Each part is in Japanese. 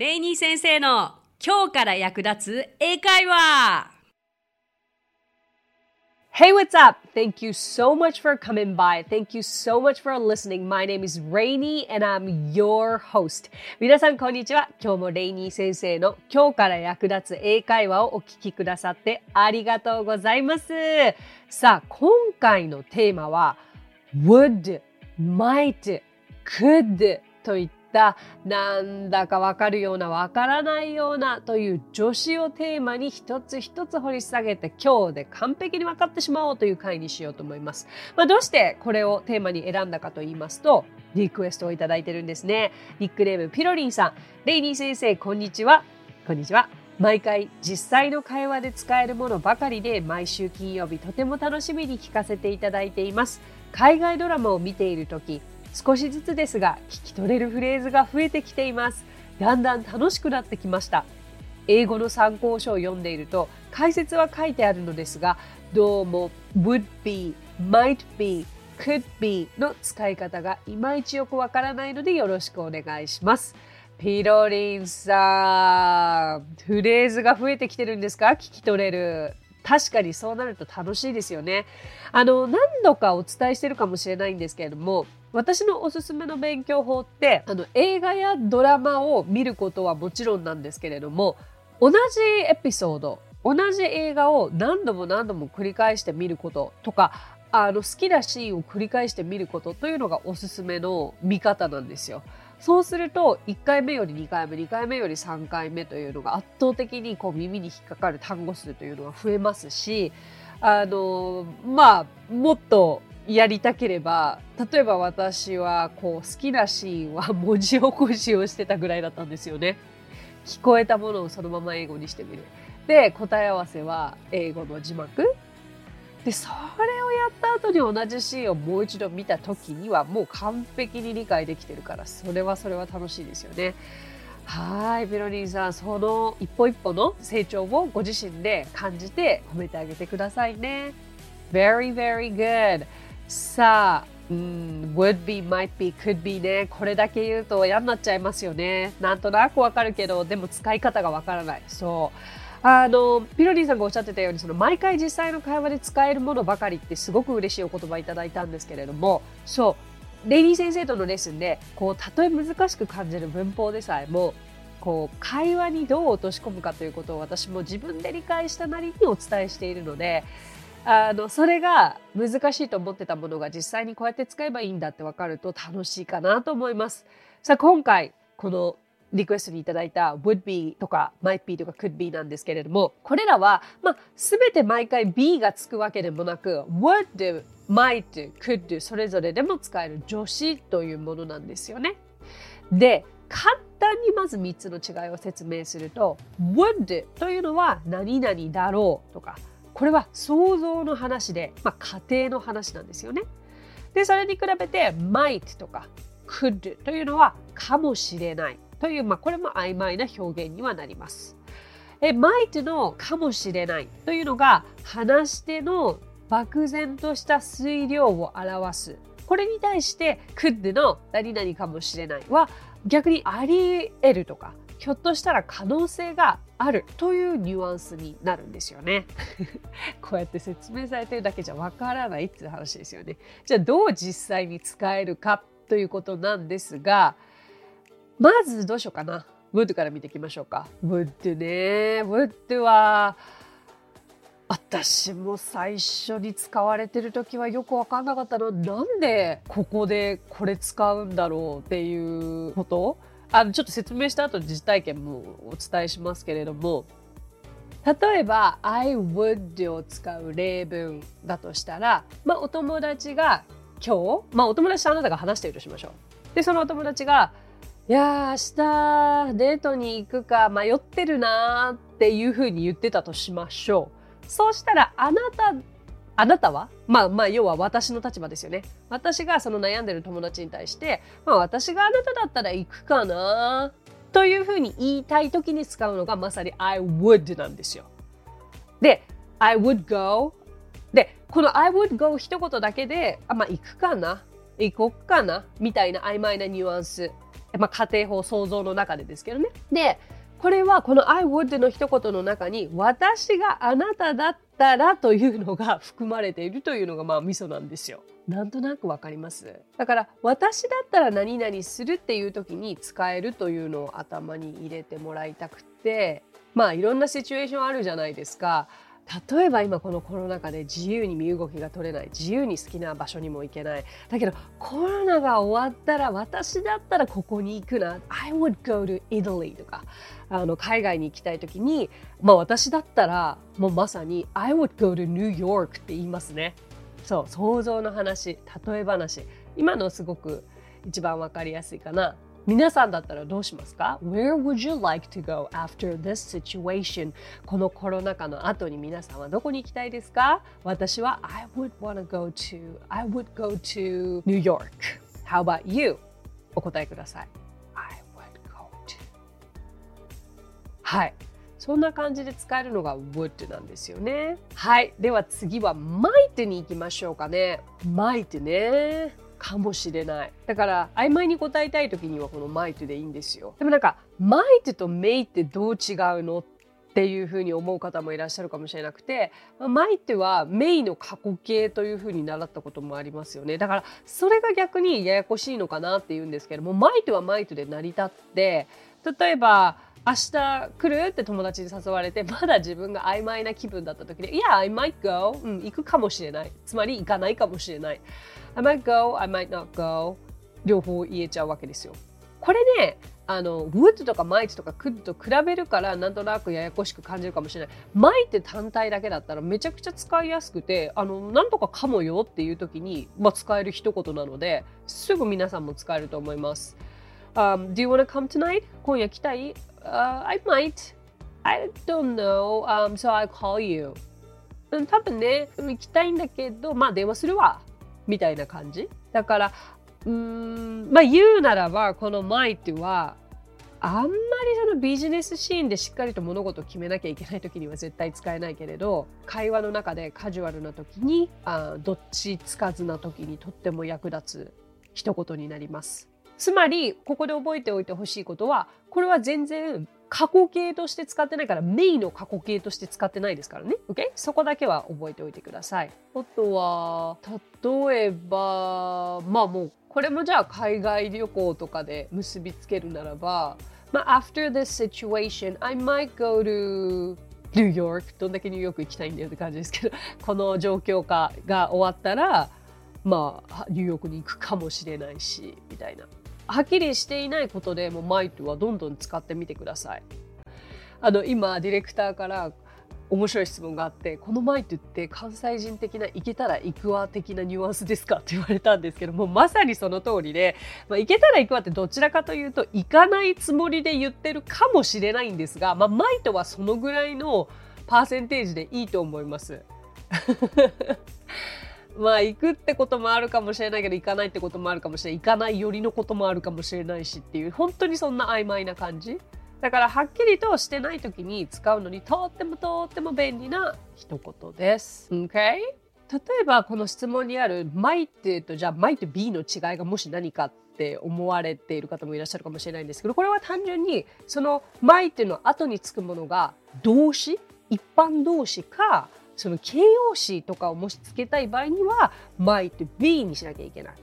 レイニー先生の今日から役立つ英会話 Hey, what's up? Thank you so much for coming by. Thank you so much for listening. My name is Rainy and I'm your host. 皆さん、こんにちは。今日もレイニー先生の今日から役立つ英会話をお聞きくださってありがとうございます。さあ、今回のテーマは would, might, could といったったなんだかわかるようなわからないようなという助詞をテーマに一つ一つ掘り下げて今日で完璧に分かってしまおうという回にしようと思います。まあ、どうしてこれをテーマに選んだかと言いますとリクエストをいただいてるんですね。ニックネームピロリンさん。レイニー先生こんにちは。こんにちは。毎回実際の会話で使えるものばかりで毎週金曜日とても楽しみに聞かせていただいています。海外ドラマを見ている時少しずつですが聞き取れるフレーズが増えてきています。だんだん楽しくなってきました。英語の参考書を読んでいると解説は書いてあるのですがどうも would be, might be, could be の使い方がいまいちよくわからないのでよろしくお願いします。ピロリンさん、フレーズが増えてきてるんですか？聞き取れる。確かにそうなると楽しいですよね。あの、何度かお伝えしてるかもしれないんですけれども、私のおすすめの勉強法ってあの映画やドラマを見ることはもちろんなんですけれども同じエピソード同じ映画を何度も何度も繰り返して見ることとかあの好きなシーンを繰り返して見ることというのがおすすめの見方なんですよ。そうすると1回目より2回目2回目より3回目というのが圧倒的にこう耳に引っかかる単語数というのが増えますしあのまあもっとやりたければ例えば私はこう好きなシーンは 文字起こしをしてたぐらいだったんですよね。聞こえたものをそのまま英語にしてみる。で答え合わせは英語の字幕でそれをやった後に同じシーンをもう一度見た時にはもう完璧に理解できてるからそれはそれは楽しいですよね。はいペロリンさんその一歩一歩の成長をご自身で感じて褒めてあげてくださいね。Very very good. さあ、うん、would be, might be, could be ね。これだけ言うと嫌になっちゃいますよね。なんとなくわかるけど、でも使い方がわからない。そう。あの、ピロリンさんがおっしゃってたように、その毎回実際の会話で使えるものばかりってすごく嬉しいお言葉いただいたんですけれども、そう。レイニー先生とのレッスンで、こう、たとえ難しく感じる文法でさえも、こう、会話にどう落とし込むかということを私も自分で理解したなりにお伝えしているので、あのそれが難しいと思ってたものが実際にこうやって使えばいいんだって分かると楽しいかなと思います。さあ今回このリクエストにいただいた would be とか might be とか could be なんですけれどもこれらは、まあ、全て毎回 be がつくわけでもなく would, do, might, could do それぞれでも使える助詞というものなんですよね。で簡単にまず3つの違いを説明すると would というのは何々だろうとかこれは想像の話で、まあ、家庭の話なんですよね。で、それに比べて might とか could というのはかもしれないという、まあ、これも曖昧な表現にはなります。え might のかもしれないというのが話し手の漠然とした推量を表す。これに対して could の何々かもしれないは逆にあり得るとかひょっとしたら可能性があるというニュアンスになるんですよね。こうやって説明されてるだけじゃわからないっていう話ですよね。じゃあどう実際に使えるかということなんですが、まずどうしようかな。would から見ていきましょうか。would ね。would は、私も最初に使われてる時はよく分かんなかったのなんでここでこれ使うんだろうっていうことあのちょっと説明した後実体験もお伝えしますけれども例えば I would を使う例文だとしたら、まあ、お友達が今日、まあ、お友達とあなたが話しているとしましょう。でそのお友達が「いやー明日デートに行くか迷ってるな」っていうふうに言ってたとしましょう。そうしたらあなたあなたは？まあまあ要は私の立場ですよね。私がその悩んでる友達に対して、まあ私があなただったら行くかな？というふうに言いたい時に使うのがまさに I would なんですよ。で、I would go で、この I would go 一言だけで、あまあ行くかな？行こっかな？みたいな曖昧なニュアンスまあ、家庭法想像の中でですけどね。で、これはこの I would の一言の中に私があなただったたらというのが含まれているというのがまあ味噌なんですよ。なんとなくわかりますだから私だったら何々するっていう時に使えるというのを頭に入れてもらいたくてまあいろんなシチュエーションあるじゃないですか。例えば今このコロナ禍で自由に身動きが取れない自由に好きな場所にも行けない。だけどコロナが終わったら私だったらここに行くな。I would go to Italy とかあの海外に行きたい時に、まあ、私だったらもうまさに I would go to New York って言いますね。そう想像の話例え話。今のすごく一番わかりやすいかな。皆さんだったらどうしますか ?Where would you like to go after this situation? このコロナ禍の後に皆さんはどこに行きたいですか私は I would want to go to I would go to New York. How about you? お答えください。I would go to はい。そんな感じで使えるのが would なんですよね。はい。では次は might に行きましょうかね。might ね。かもしれない。だから曖昧に答えたい時にはこの might でいいんですよ。でもなんか might と may ってどう違うのっていうふうに思う方もいらっしゃるかもしれなくて、まあ、might は may の過去形というふうに習ったこともありますよね。だからそれが逆にややこしいのかなっていうんですけども might は might で成り立って例えば明日来る？って友達に誘われてまだ自分が曖昧な気分だった時で「いや、I might go、うん」行くかもしれない。つまり行かないかもしれない。I might go, I might not go 両方言えちゃうわけですよ。これねあの would とか might とか could と比べるからなんとなくややこしく感じるかもしれない。might って単体だけだったらめちゃくちゃ使いやすくてあのなんとかかもよっていう時に、まあ、使える一言なのですぐ皆さんも使えると思います、um, Do you wanna come tonight? 今夜来たい？Uh, I might. I don't know. Um, so I'll call you. うん多分ね、行きたいんだけど、まあ電話するわ。みたいな感じ。だから、うん、まあ言うならば、この might は、あんまりそのビジネスシーンでしっかりと物事を決めなきゃいけない時には絶対使えないけれど会話の中でカジュアルな時にあどっちつかずな時にとっても役立つ一言になります。つまり、ここで覚えておいてほしいことは、これは全然過去形として使ってないから、メインの過去形として使ってないですからね。OK? そこだけは覚えておいてください。あとは、例えば、まあもう、これもじゃあ海外旅行とかで結びつけるならば、まあ、after this situation, I might go to ニューヨーク。どんだけニューヨーク行きたいんだよって感じですけど、この状況下が終わったら、まあ、ニューヨークに行くかもしれないし、みたいな。はっきりしていないことでもマイトはどんどん使ってみてください。あの今ディレクターから面白い質問があってこのマイトって関西人的な行けたら行くわ的なニュアンスですかって言われたんですけどもまさにその通りで、まあ、行けたら行くわってどちらかというと行かないつもりで言ってるかもしれないんですが、まあ、マイトはそのぐらいのパーセンテージでいいと思います。まあ行くってこともあるかもしれないけど行かないってこともあるかもしれない行かないよりのこともあるかもしれないしっていう本当にそんな曖昧な感じ？だからはっきりとしてない時に使うのにとってもとっても便利な一言です。OK? 例えばこの質問にある might とじゃあ might be の違いがもし何かって思われている方もいらっしゃるかもしれないんですけどこれは単純にその might の後につくものが動詞？一般動詞かその形容詞とかをもしつけたい場合には might be にしなきゃいけない。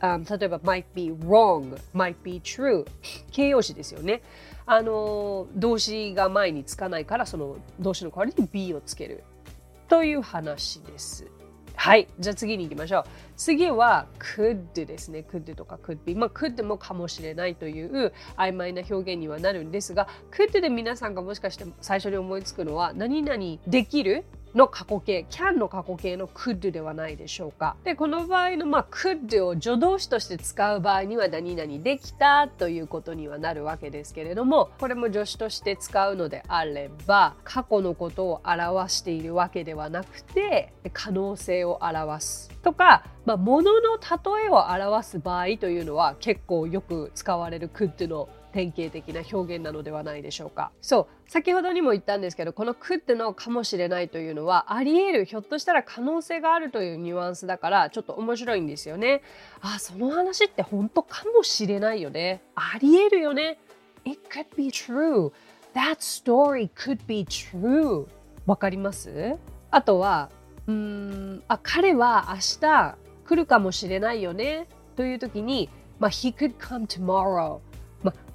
Um, 例えば might be wrong, might be true 形容詞ですよね。あの動詞が前につかないからその動詞の代わりに be をつけるという話です。はい。じゃあ次に行きましょう。次は could ですね。could とか could be。まあ could もかもしれないという曖昧な表現にはなるんですが、could で皆さんがもしかして最初に思いつくのは何々できる？の過去形 can の過去形の could ではないでしょうか。でこの場合の、まあ、could を助動詞として使う場合には何々できたということにはなるわけですけれどもこれも助詞として使うのであれば過去のことを表しているわけではなくて可能性を表すとか、まあ、物の例えを表す場合というのは結構よく使われる could の典型的な表現なのではないでしょうか。そう、先ほどにも言ったんですけど、この could のかもしれないというのは、あり得る、ひょっとしたら可能性があるというニュアンスだから、ちょっと面白いんですよね。あ、その話って本当かもしれないよね。あり得るよね。It could be true. That story could be true. わかります？あとは、うん、あ、彼は明日来るかもしれないよね。という時に、まあ、he could come tomorrow。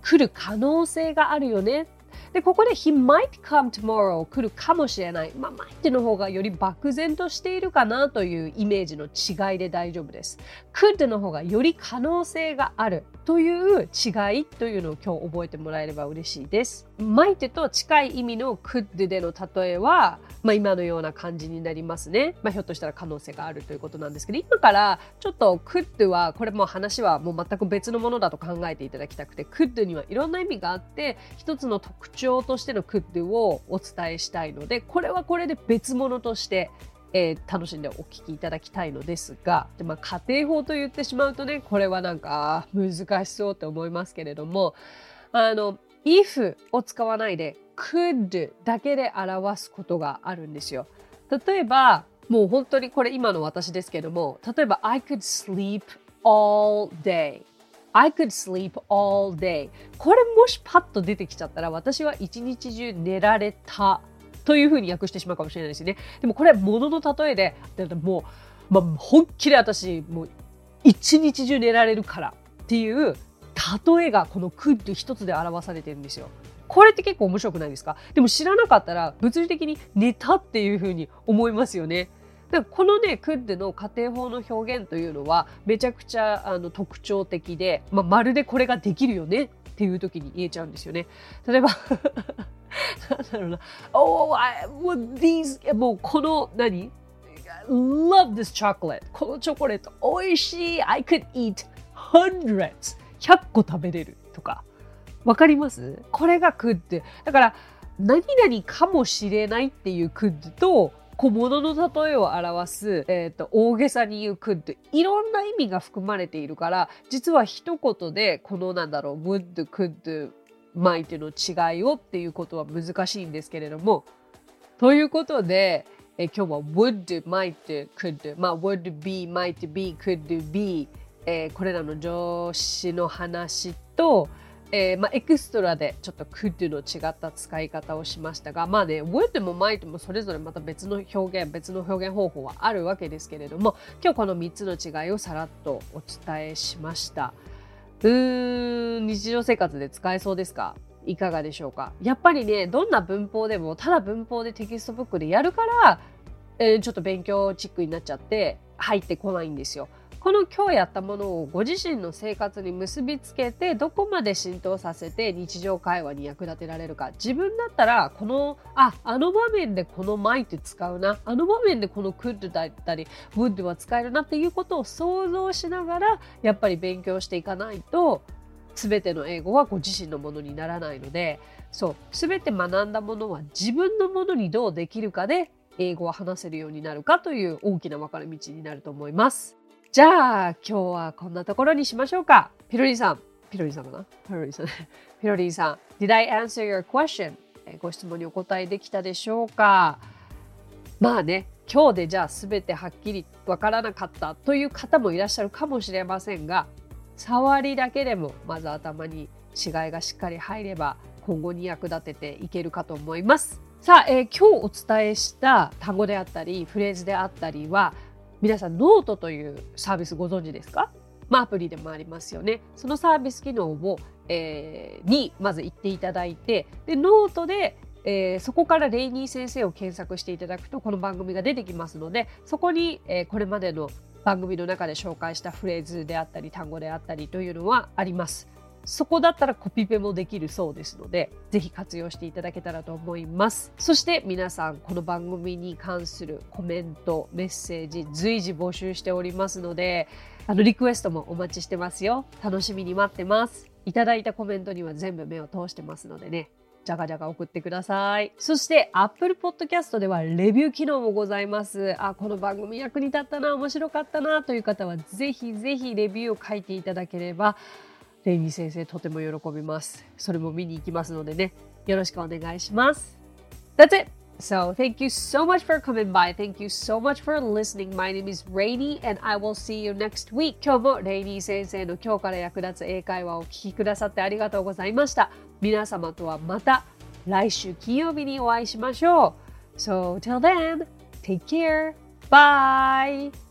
来る可能性があるよね。で、ここで he might come tomorrow 来るかもしれない。まあ、might の方がより漠然としているかなというイメージの違いで大丈夫です。could の方がより可能性があるという違いというのを今日覚えてもらえれば嬉しいです。might と近い意味の could での例えは、まあ、今のような感じになりますね。まあ、ひょっとしたら可能性があるということなんですけど、今からちょっと could は、これも話はもう全く別のものだと考えていただきたくて、could にはいろんな意味があって、一つの特徴としての could をお伝えしたいので、これはこれで別物としてえー、楽しんでお聞きいただきたいのですが、でまあ、家庭法と言ってしまうとね、これはなんか難しそうって思いますけれども、あの、if を使わないで could だけで表すことがあるんですよ。例えば、もう本当にこれ今の私ですけども、例えば I could sleep all day. I could sleep all day. これもしパッと出てきちゃったら私は一日中寝られたというふうに訳してしまうかもしれないですね。でもこれは物の例えで、もう、まあ、本気で私、もう一日中寝られるからっていう例えがこの could 一つで表されてるんですよ。これって結構面白くないですか？でも知らなかったら物理的に寝たっていうふうに思いますよね。だからこのね、クッデの家庭法の表現というのはめちゃくちゃあの特徴的で、まあ、まるでこれができるよねっていう時に言えちゃうんですよね。例えばなんだろうな。Oh, I, well, these, もうこの何？Love this chocolate. このチョコレート美味しい I could eat hundreds. 100個食べれるとか。わかります？これがクッド。だから、何々かもしれないっていうクッドと、小物の例えを表す、え、ー、と、大げさに言うクッド。いろんな意味が含まれているから、実は一言で、このなんだろう、would, could, might の違いをっていうことは難しいんですけれども、ということで、え今日は would, might, could, まあ would be, might be, could be えー、これらの上司の話と、えーまあ、エクストラでちょっと could の違った使い方をしましたが、まあね、would も might もそれぞれまた別の表現、別の表現方法はあるわけですけれども、今日この3つの違いをさらっとお伝えしました。うーん、日常生活で使えそうですか？いかがでしょうか？やっぱりね、どんな文法でも、ただ文法でテキストブックでやるから、えー、ちょっと勉強チックになっちゃって入ってこないんですよ。この今日やったものをご自身の生活に結びつけてどこまで浸透させて日常会話に役立てられるか自分だったらこのああの場面でこの might 使うなあの場面でこの could だったり would は使えるなっていうことを想像しながらやっぱり勉強していかないと全ての英語はご自身のものにならないのでそう全て学んだものは自分のものにどうできるかで英語を話せるようになるかという大きな分かれ道になると思います。じゃあ、今日はこんなところにしましょうか。ピロリンさん。ピロリンさんかなピロリンさん。ピロリン さん。Did I answer your question? ご質問にお答えできたでしょうかまあね、今日でじゃあ全てはっきりわからなかったという方もいらっしゃるかもしれませんが、触りだけでもまず頭に違いがしっかり入れば今後に役立てていけるかと思います。さあ、えー、今日お伝えした単語であったりフレーズであったりは皆さんノートというサービスご存知ですか？まあ、アプリでもありますよね。そのサービス機能を、えー、にまず行っていただいて、で、ノートで、えー、そこからレイニー先生を検索していただくと、この番組が出てきますので、そこに、えー、これまでの番組の中で紹介したフレーズであったり、単語であったりというのはあります。そこだったらコピペもできるそうですので、ぜひ活用していただけたらと思います。そして皆さん、この番組に関するコメント、メッセージ、随時募集しておりますので、あの、リクエストもお待ちしてますよ。楽しみに待ってます。いただいたコメントには全部目を通してますのでね、じゃがじゃが送ってください。そして Apple Podcast ではレビュー機能もございます。あ、この番組役に立ったな、面白かったなという方はぜひぜひレビューを書いていただければレイニー先生とても喜びます。それも見に行きますのでね、よろしくお願いします。That's it! So thank you so much for coming by. Thank you so much for listening. My name is Rainy and I will see you next week. 今日もレイニー先生の今日から役立つ英会話をお聞きくださってありがとうございました。皆様とはまた来週金曜日にお会いしましょう。So till then, take care. Bye!